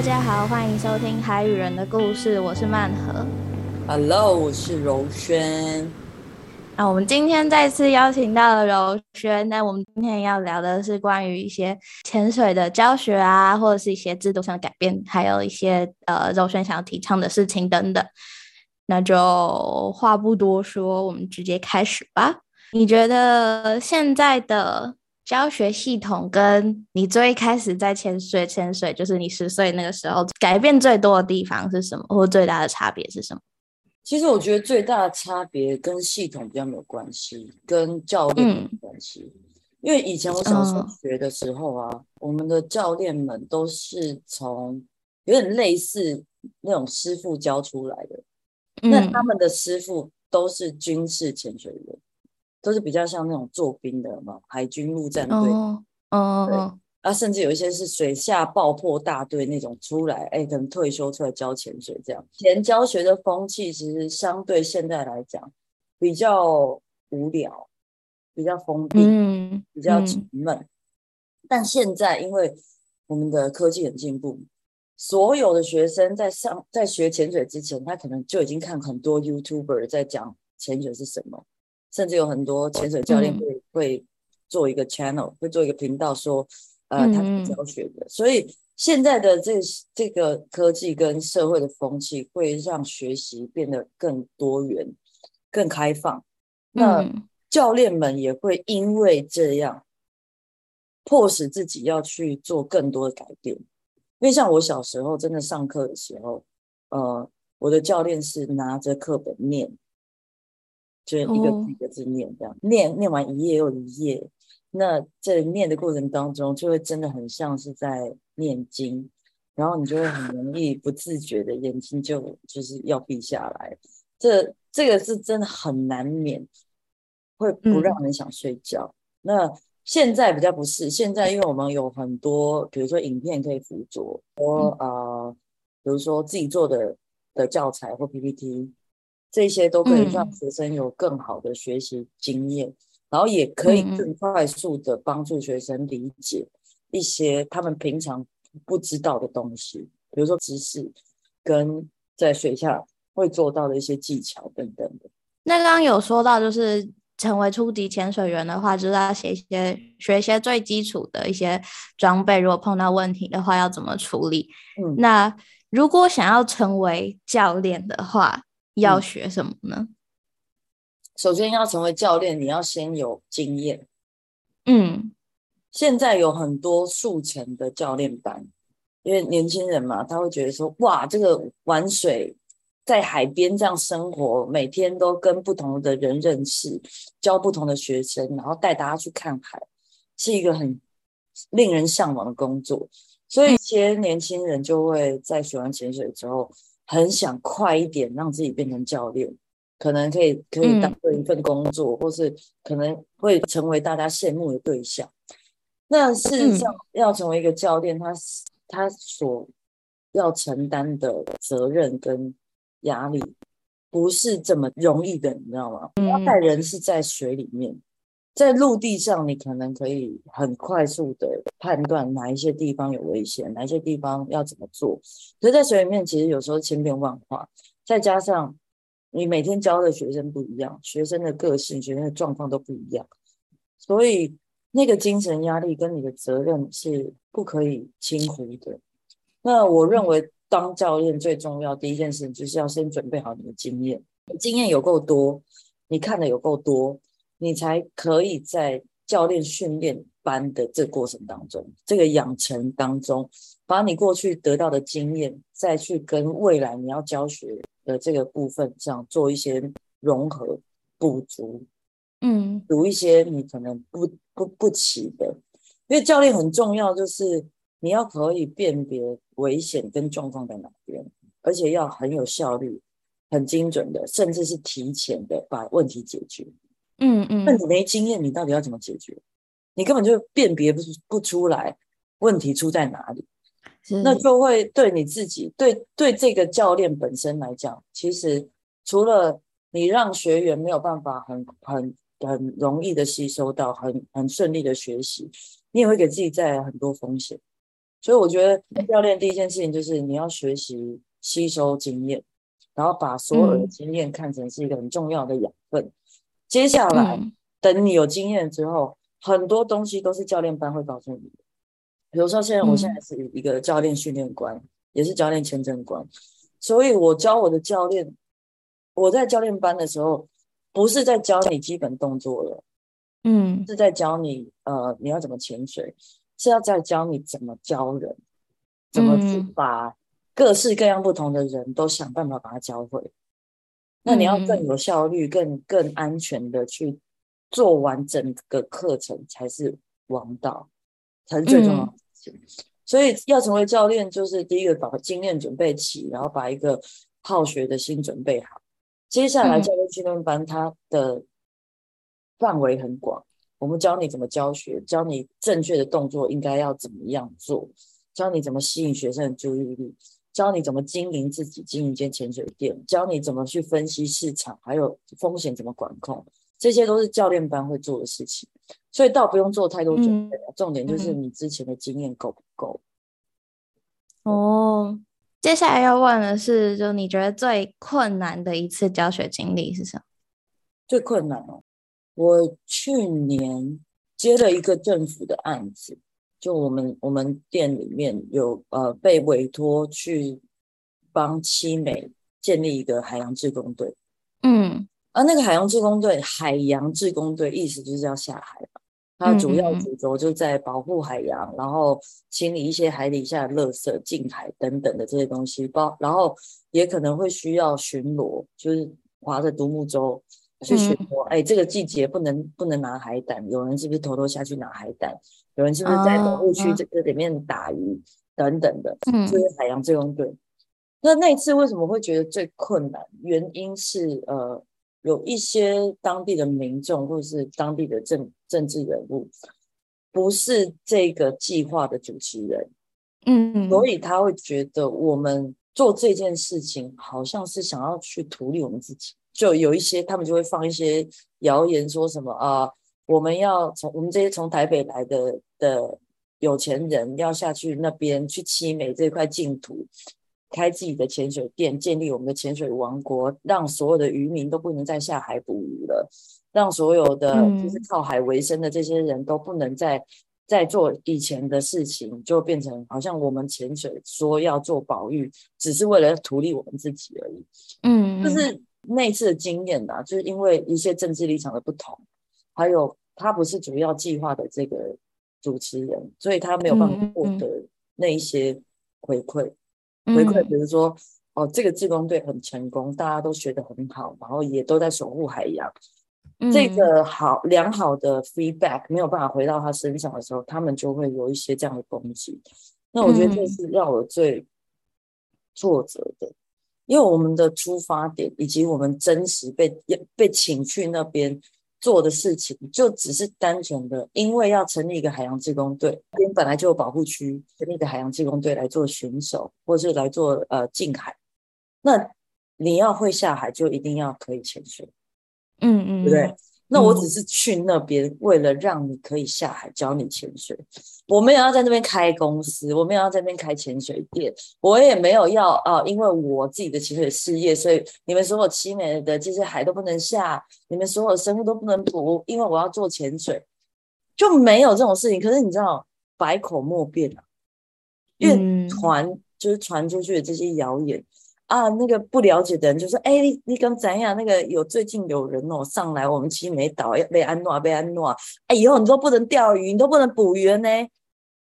大家好，欢迎收听海与人的故事，我是曼和。Hello，我是柔轩。那我们今天再次邀请到了柔轩，那我们今天要聊的是关于一些潜水的教学啊，或者是一些制度上的改变，还有一些呃柔轩想要提倡的事情等等。那就话不多说，我们直接开始吧。你觉得现在的教学系统跟你最开始在潜水潜水，就是你十岁那个时候改变最多的地方是什么，或最大的差别是什么？其实我觉得最大的差别跟系统比较没有关系，跟教练有关系。因为以前我小时候学的时候啊，我们的教练们都是从有点类似那种师傅教出来的。那他们的师傅都是军事潜水员，都是比较像那种做兵的嘛，海军陆战队。哦。啊，甚至有一些是水下爆破大队那种出来，哎，可能退休出来教潜水这样。前教学的风气其实相对现在来讲比较无聊，比较封闭，嗯，比较沉闷。嗯、但现在因为我们的科技很进步，所有的学生在上在学潜水之前，他可能就已经看很多 YouTuber 在讲潜水是什么，甚至有很多潜水教练会、嗯、会做一个 channel，会做一个频道说。呃，他是教学的，嗯、所以现在的这这个科技跟社会的风气会让学习变得更多元、更开放。那教练们也会因为这样，迫使自己要去做更多的改变。因为像我小时候真的上课的时候，呃，我的教练是拿着课本念，就是一个字一个字念，这样、哦、念念完一页又一页。那在念的过程当中，就会真的很像是在念经，然后你就会很容易不自觉的眼睛就就是要闭下来，这这个是真的很难免，会不让人想睡觉。嗯、那现在比较不是，现在因为我们有很多，比如说影片可以辅佐，或呃，比如说自己做的的教材或 PPT，这些都可以让学生有更好的学习经验。嗯然后也可以更快速的帮助学生理解一些他们平常不知道的东西，比如说知识跟在水下会做到的一些技巧等等的。那刚刚有说到，就是成为初级潜水员的话，就是要寫一些学一些最基础的一些装备，如果碰到问题的话，要怎么处理？嗯，那如果想要成为教练的話，要学什么呢？嗯首先要成为教练，你要先有经验。嗯，现在有很多速成的教练班，因为年轻人嘛，他会觉得说，哇，这个玩水在海边这样生活，每天都跟不同的人认识，教不同的学生，然后带大家去看海，是一个很令人向往的工作。所以一些年轻人就会在学完潜水之後，很想快一点让自己变成教练。可能可以可以当做一份工作，嗯、或是可能会成为大家羡慕的对象。那事实上，要成为一个教练，他他所要承担的责任跟压力，不是这么容易的，你知道吗？要带人是在水里面，在陆地上，你可能可以很快速的判断哪一些地方有危险，哪一些地方要怎么做。可是在水里面，其实有时候千变万化，再加上。你每天教的学生不一样，学生的个性、学生的状况都不一样，所以那个精神压力跟你的责任是不可以轻忽的。那我认为，当教练最重要第一件事就是要先准备好你的经验，经验有够多，你看的有够多，你才可以在教练训练班的這個過程当中，这个养成当中，把你过去得到的经验再去跟未来你要教学的这个部分上做一些融合补足，嗯，补一些你可能不不不齐的，因为教练很重要，就是你要可以辨别危险跟状况在哪边，而且要很有效率、很精准的，甚至是提前的把问题解決。嗯嗯，那你没经验，你到底要怎么解决？你根本就辨别不不出来问题出在哪里。那就会对你自己，对对这个教练本身来讲，其实除了你让学员没有办法很很很容易的吸收到，很很顺利的学习，你也会给自己带来很多风险。所以我觉得教练第一件事情就是你要学习吸收经验，然后把所有的经验看成是一个很重要的养分。接下来等你有经验之后，很多东西都是教练班会告诉你的。比如说，现在我现在是一个教练训练官，也是教练签证官，所以我教我的教练，我在教练班的时候，不是在教你基本动作了。嗯，是在教你，呃，你要怎么潜水，是要在教你怎么教人，怎么去把各式各样不同的人都想办法把它教会。那你要更有效率、更更安全的去做完整个课程，才是王道，才是最重要的事情。所以要成为教练，就是第一个把经验准备齐，然后把一个好学的心准备好。接下来教练训练班，它的。范围很广，我们教你怎么教学，教你正确的动作应该要怎么样做，教你怎么吸引学生的注意力，教你怎么经营自己，经营一间潜水店，教你怎么去分析市场，还有风险怎么管控，这些都是教练班会做的事情。所以倒不用做太多准备，重点就是你之前的经验够不够。哦，接下来要问的是，就你觉得最困难的一次教学经历是什么？最困难哦。我去年接了一个政府的案子，就我们我们店里面有呃被委托去帮七美建立一个海洋志工队，嗯，而那个海洋志工队，海洋志工队意思就是要下海嘛，它主要主轴就在保护海洋，然后清理一些海底下的垃圾、近海等等的这些东西，包然后也可能会需要巡逻，就是划着独木舟。去选说，哎，这个季节不能不能拿海胆，有人是不是偷偷下去拿海胆？有人是不是在保护区这个里面打鱼等等的？嗯，这是海洋自工队。那那次为什么会觉得最困难？原因是呃，有一些当地的民众或者是当地的政政治人物，不是这个计划的主持人，嗯，所以他会觉得我们做这件事情好像是想要去图利我们自己。就有一些，他们就会放一些谣言，说什么啊，我们要从我们这些从台北来的的有钱人要下去那边去七美这块净土，开自己的潜水店，建立我们的潜水王国，让所有的渔民都不能再下海捕鱼了，让所有的就是靠海为生的这些人都不能再再做以前的事情，就变成好像我们潜水说要做保育，只是为了图利我们自己而已。嗯，就是。那次的经验呐，就是因为一些政治立场的不同，还有他不是主要计划的这个主持人，所以他没有办法获得那一些回馈。回馈，比如说，哦，这个志工队很成功，大家都学得很好，然后也都在守护海洋。这个好良好的 feedback 没有办法回到他身上的时候，他们就会有一些这样的攻击。那我觉得这是让我最挫折的。因为我们的出发点以及我们真实被被请去那边做的事情，就只是单纯的，因为要成立一个海洋志工队，那边本来就有保护区，成立一个海洋志工队来做巡守，或是来做呃近海。那你要会下海，就一定要可以潜水，嗯嗯，对不对？那我只是去那边，为了让你可以下海教你潜水。我没有要在那边开公司，我没有要在那边开潜水店，我也没有要啊，因为我自己的潜水事业，所以你们所有七美的这些海都不能下，你们所有生物都不能捕，因为我要做潜水，就没有这种事情。可是你知道，百口莫辩啊，因为传就是传出去的这些谣言。啊，那个不了解的人就说：“哎，你你跟怎样？那个有最近有人哦上来，我们七美岛要被安诺被安诺，哎，以后你都不能钓鱼，你都不能捕鱼呢。”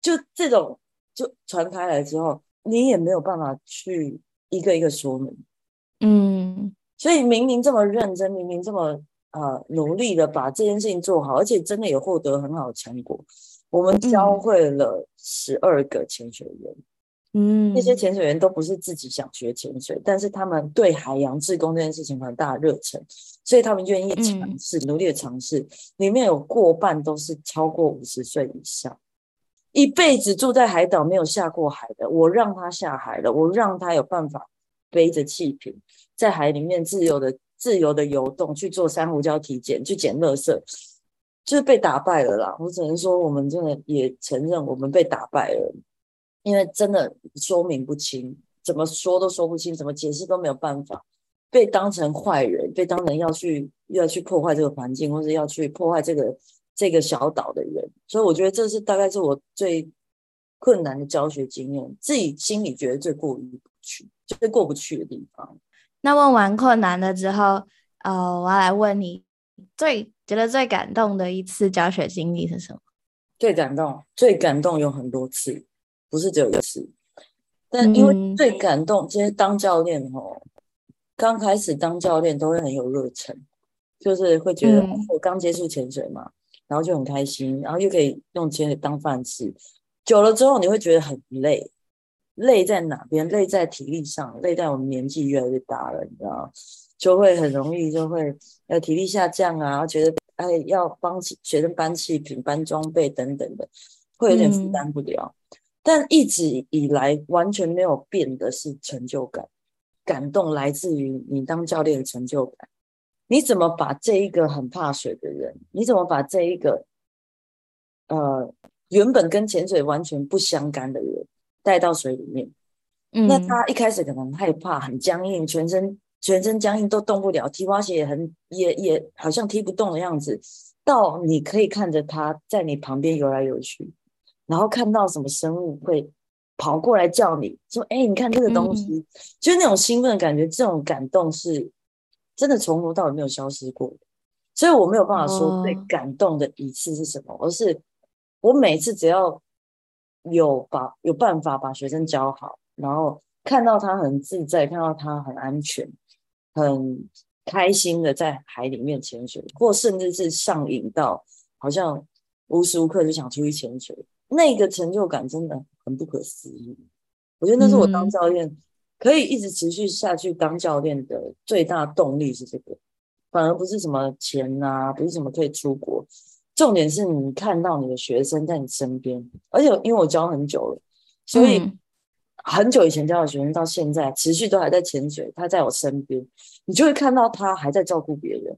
就这种就传开来之后，你也没有办法去一个一个说明。嗯，所以明明这么认真，明明这么呃努力的把这件事情做好，而且真的也获得很好的成果。我们教会了十二个潜水员。嗯，那些潜水员都不是自己想学潜水，但是他们对海洋自工这件事情很大的热忱，所以他们愿意尝试，努力的尝试。里面有过半都是超过五十岁以上，一辈子住在海岛没有下过海的，我让他下海了，我让他有办法背着气瓶在海里面自由的、自由的游动，去做珊瑚礁体检，去捡垃圾，就是被打败了啦。我只能说，我们真的也承认我们被打败了。因为真的说明不清，怎么说都说不清，怎么解释都没有办法，被当成坏人，被当成要去要去破坏这个环境，或者要去破坏这个这个小岛的人。所以我觉得这是大概是我最困难的教学经验，自己心里觉得最过意不去、最过不去的地方。那问完困难了之后，呃，我要来问你，最觉得最感动的一次教学经历是什么？最感动，最感动有很多次，不是只有一次。但因为最感动，其实当教练哦，刚开始当教练都会很有热忱，就是会觉得我刚接触潜水嘛，然后就很开心，然后又可以用潜水当饭吃。久了之后，你会觉得很累。累在哪边？累在体力上，累在我们年纪越来越大了，你知道，就会很容易就会呃体力下降啊，觉得哎要帮学生搬器品、搬装备等等的，会有点负担不了。但一直以来完全没有变的是成就感，感动来自于你当教练的成就感。你怎么把这一个很怕水的人，你怎么把这一个呃原本跟潜水完全不相干的人？带到水里面，那他一开始可能害怕，很僵硬，全身全身僵硬都动不了，踢蛙鞋也很也也好像踢不动的样子。到你可以看着他在你旁边游来游去，然后看到什么生物会跑过来叫你说：“哎，你看这个东西。”就是那种兴奋的感觉，这种感动是真的从头到尾没有消失过的。所以我没有办法说最感动的一次是什么，而是我每次只要。有把有办法把学生教好，然后看到他很自在，看到他很安全，很开心的在海里面潜水，或甚至是上瘾到好像无时无刻就想出去潜水，那个成就感真的很不可思议。我觉得那是我当教练可以一直持续下去当教练的最大动力是这个，反而不是什么钱啊，不是什么可以出国。重点是你看到你的学生在你身边，而且因为我教很久了，所以很久以前教的学生到现在持续都还在潜水，他在我身边，你就会看到他还在照顾别人。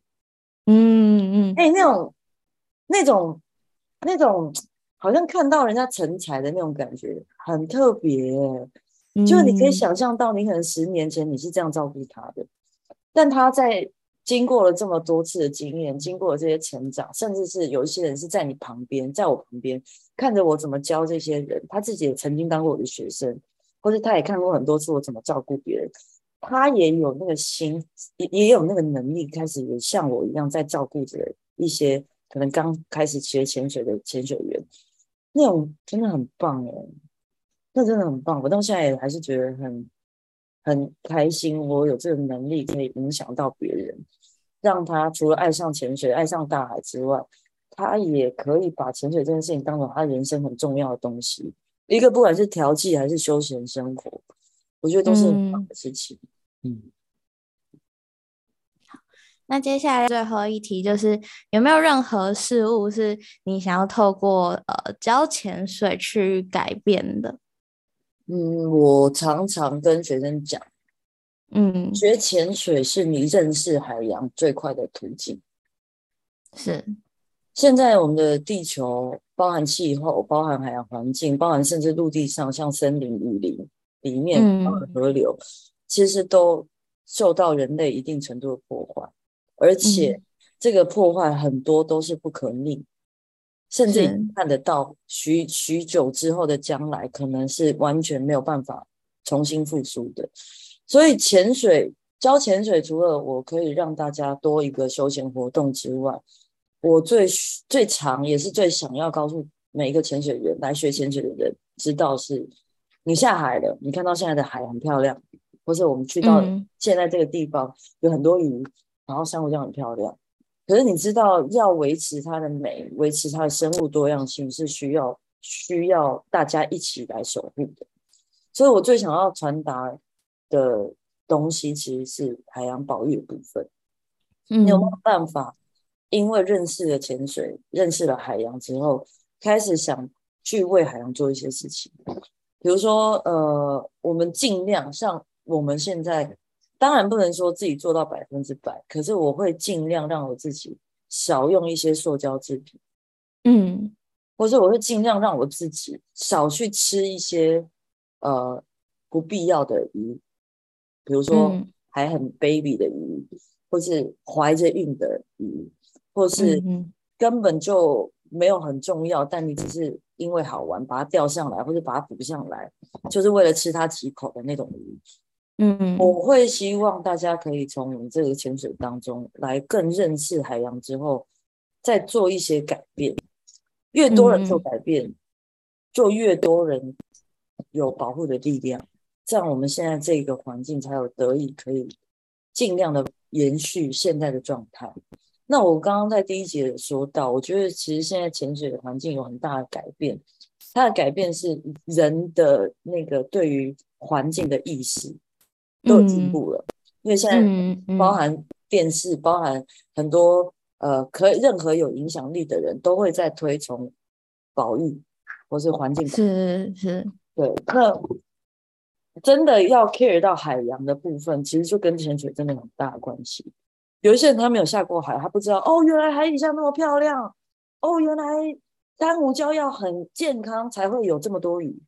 嗯嗯，哎，那种那种那种好像看到人家成才的那种感觉，很特别。就你可以想象到，你可能十年前你是这样照顾他的，但他在。经过了这么多次的经验，经过了这些成长，甚至是有一些人是在你旁边，在我旁边看着我怎么教这些人，他自己也曾经当过我的学生，或者他也看过很多次我怎么照顾别人，他也有那个心，也也有那个能力，开始也像我一样在照顾着一些可能刚开始学潜水的潜水员，那种真的很棒哎，那真的很棒，我到现在也还是觉得很很开心，我有这个能力可以影响到别人。让他除了爱上潜水、爱上大海之外，他也可以把潜水这件事情当成他人生很重要的东西。一个不管是调剂还是休闲生活，我觉得都是很棒的事情。嗯，好，那接下来最后一题就是，有没有任何事物是你想要透过呃交潜水去改变的？嗯，我常常跟学生讲。嗯，学潜水是你认识海洋最快的途径。是，现在我们的地球包含气候、包含海洋环境、包含甚至陆地上像森林、雨林里面、包含河流，其实都受到人类一定程度的破坏，而且这个破坏很多都是不可逆，甚至看得到许许久之后的将来，可能是完全没有办法重新复苏的。所以潜水教潜水，除了我可以让大家多一个休闲活动之外，我最最长也是最想要告诉每一个潜水员来学潜水的人，知道是你下海了，你看到现在的海很漂亮，或者我们去到现在这个地方有很多鱼，然后珊瑚礁很漂亮，可是你知道要维持它的美，维持它的生物多样性是需要需要大家一起来守护的，所以我最想要传达。的东西其实是海洋保育的部分。你有没有办法？因为认识了潜水，认识了海洋之后，开始想去为海洋做一些事情。比如说，呃，我们尽量像我们现在，当然不能说自己做到百分之百，可是我会尽量让我自己少用一些塑胶制品。嗯，或者我会尽量让我自己少去吃一些呃不必要的鱼，比如说还很 baby 的鱼，或是怀着孕的鱼，或是根本就没有很重要，但你只是因为好玩把它钓上来，或者把它捕上来，就是为了吃它几口的那种鱼。嗯，我会希望大家可以从我们这个潜水当中来更认识海洋，之后再做一些改变。越多人做改变，就越多人有保护的力量，这样我们现在这个环境才有得以可以尽量的延续现在的状态。那我刚刚在第一节说到，我觉得其实现在潜水的环境有很大的改变，它的改变是人的那个对于环境的意识。都有进步了，因为现在包含电视，包含很多呃，可以任何有影响力的人都会在推崇保育或是环境。是是，对。那真的要 care 到海洋的部分，其实就跟潜水真的很大的关系。有一些人他没有下过海，他不知道哦，原来海底下那么漂亮，哦，原来珊瑚礁要很健康才会有这么多鱼。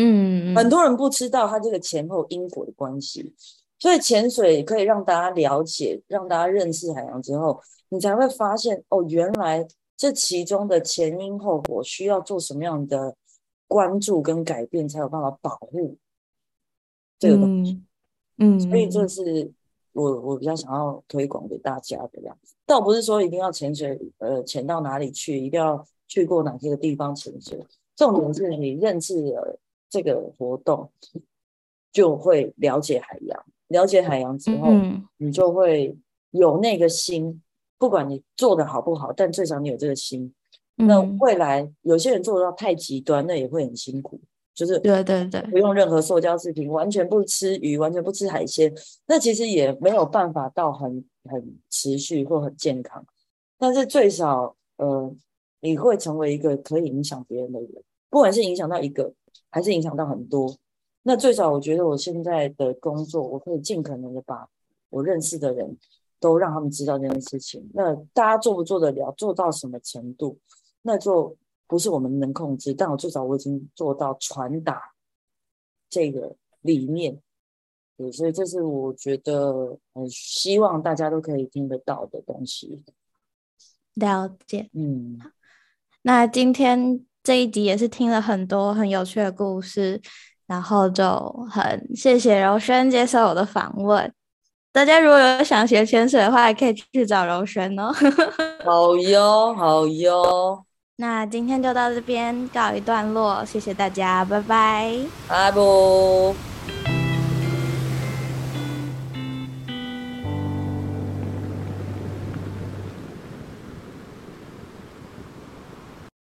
嗯，很多人不知道它这个前后因果的关系，所以潜水可以让大家了解，让大家认识海洋之后，你才会发现哦，原来这其中的前因后果需要做什么样的关注跟改变，才有办法保护这个东西。嗯，所以这是我我比较想要推广给大家的样子，倒不是说一定要潜水，呃，潜到哪里去，一定要去过哪些个地方潜水，重点是你认识了。这个活动就会了解海洋，了解海洋之后，你就会有那个心。不管你做的好不好，但最少你有这个心。那未来有些人做到太极端，那也会很辛苦。就是对对对，不用任何塑胶制品，完全不吃鱼，完全不吃海鲜，那其实也没有办法到很很持续或很健康。但是最少，呃，你会成为一个可以影响别人的人，不管是影响到一个。还是影响到很多。那最少，我觉得我现在的工作，我可以尽可能的把我认识的人都让他们知道这件事情。那大家做不做得了，做到什么程度，那就不是我们能控制。但我最少我已经做到传达这个理念。对，所以这是我觉得很希望大家都可以听得到的东西。了解。嗯。那今天。这一集也是听了很多很有趣的故事，然后就很谢谢柔生接受我的访问。大家如果有想学潜水的话，也可以去找柔生哦。好哟，好哟。那今天就到这边告一段落，谢谢大家，拜拜。拜拜。